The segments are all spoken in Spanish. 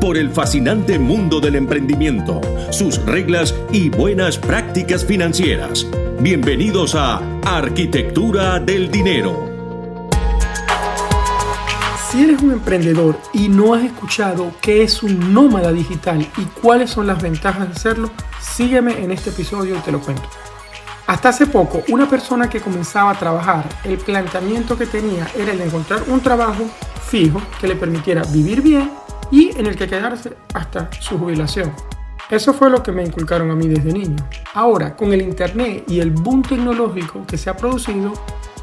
por el fascinante mundo del emprendimiento, sus reglas y buenas prácticas financieras. Bienvenidos a Arquitectura del Dinero. Si eres un emprendedor y no has escuchado qué es un nómada digital y cuáles son las ventajas de hacerlo, sígueme en este episodio y te lo cuento. Hasta hace poco, una persona que comenzaba a trabajar, el planteamiento que tenía era el de encontrar un trabajo fijo que le permitiera vivir bien y en el que quedarse hasta su jubilación. Eso fue lo que me inculcaron a mí desde niño. Ahora, con el Internet y el boom tecnológico que se ha producido,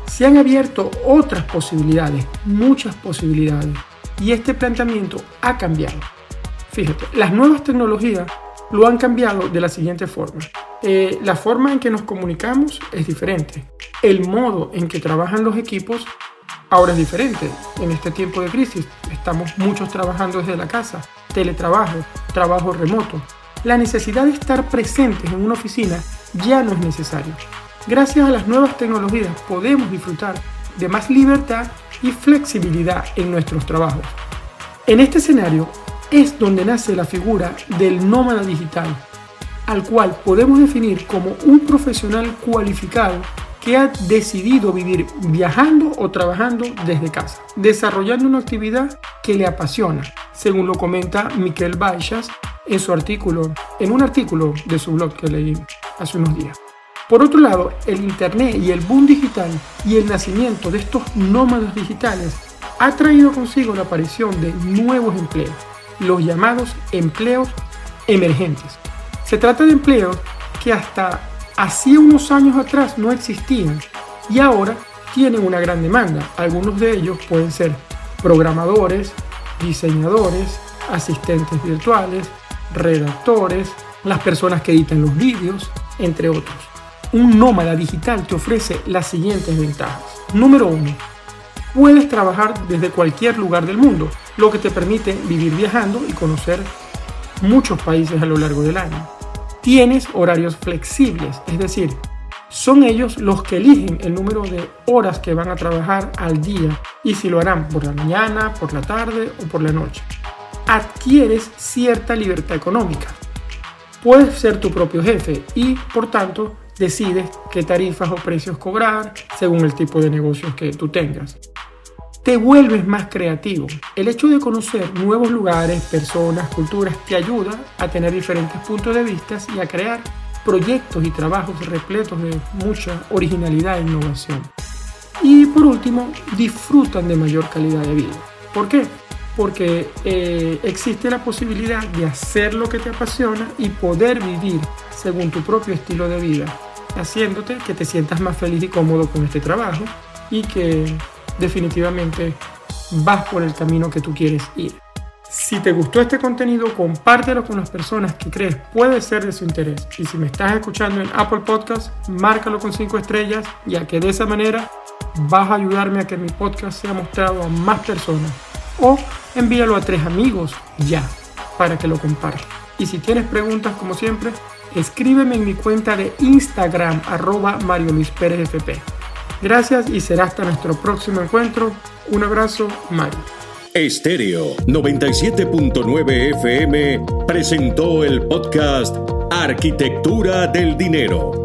se han abierto otras posibilidades, muchas posibilidades, y este planteamiento ha cambiado. Fíjate, las nuevas tecnologías lo han cambiado de la siguiente forma. Eh, la forma en que nos comunicamos es diferente. El modo en que trabajan los equipos Ahora es diferente. En este tiempo de crisis estamos muchos trabajando desde la casa, teletrabajo, trabajo remoto. La necesidad de estar presentes en una oficina ya no es necesario. Gracias a las nuevas tecnologías podemos disfrutar de más libertad y flexibilidad en nuestros trabajos. En este escenario es donde nace la figura del nómada digital, al cual podemos definir como un profesional cualificado que ha decidido vivir viajando o trabajando desde casa, desarrollando una actividad que le apasiona, según lo comenta Miquel Baixas en su artículo, en un artículo de su blog que leí hace unos días. Por otro lado, el Internet y el boom digital y el nacimiento de estos nómadas digitales ha traído consigo la aparición de nuevos empleos, los llamados empleos emergentes. Se trata de empleos que hasta hacía unos años atrás no existían y ahora tienen una gran demanda. Algunos de ellos pueden ser programadores, diseñadores, asistentes virtuales, redactores, las personas que editan los vídeos, entre otros. Un nómada digital te ofrece las siguientes ventajas. Número 1. Puedes trabajar desde cualquier lugar del mundo, lo que te permite vivir viajando y conocer muchos países a lo largo del año tienes horarios flexibles, es decir, son ellos los que eligen el número de horas que van a trabajar al día y si lo harán por la mañana, por la tarde o por la noche. Adquieres cierta libertad económica. Puedes ser tu propio jefe y, por tanto, decides qué tarifas o precios cobrar según el tipo de negocios que tú tengas te vuelves más creativo. El hecho de conocer nuevos lugares, personas, culturas te ayuda a tener diferentes puntos de vista y a crear proyectos y trabajos repletos de mucha originalidad e innovación. Y por último, disfrutan de mayor calidad de vida. ¿Por qué? Porque eh, existe la posibilidad de hacer lo que te apasiona y poder vivir según tu propio estilo de vida, haciéndote que te sientas más feliz y cómodo con este trabajo y que definitivamente vas por el camino que tú quieres ir. Si te gustó este contenido, compártelo con las personas que crees puede ser de su interés. Y si me estás escuchando en Apple Podcast, márcalo con 5 estrellas, ya que de esa manera vas a ayudarme a que mi podcast sea mostrado a más personas. O envíalo a tres amigos ya, para que lo compartan. Y si tienes preguntas, como siempre, escríbeme en mi cuenta de Instagram, arroba Mario Luis Pérez FP. Gracias y será hasta nuestro próximo encuentro. Un abrazo, Mario. Estéreo 97.9 FM presentó el podcast Arquitectura del Dinero,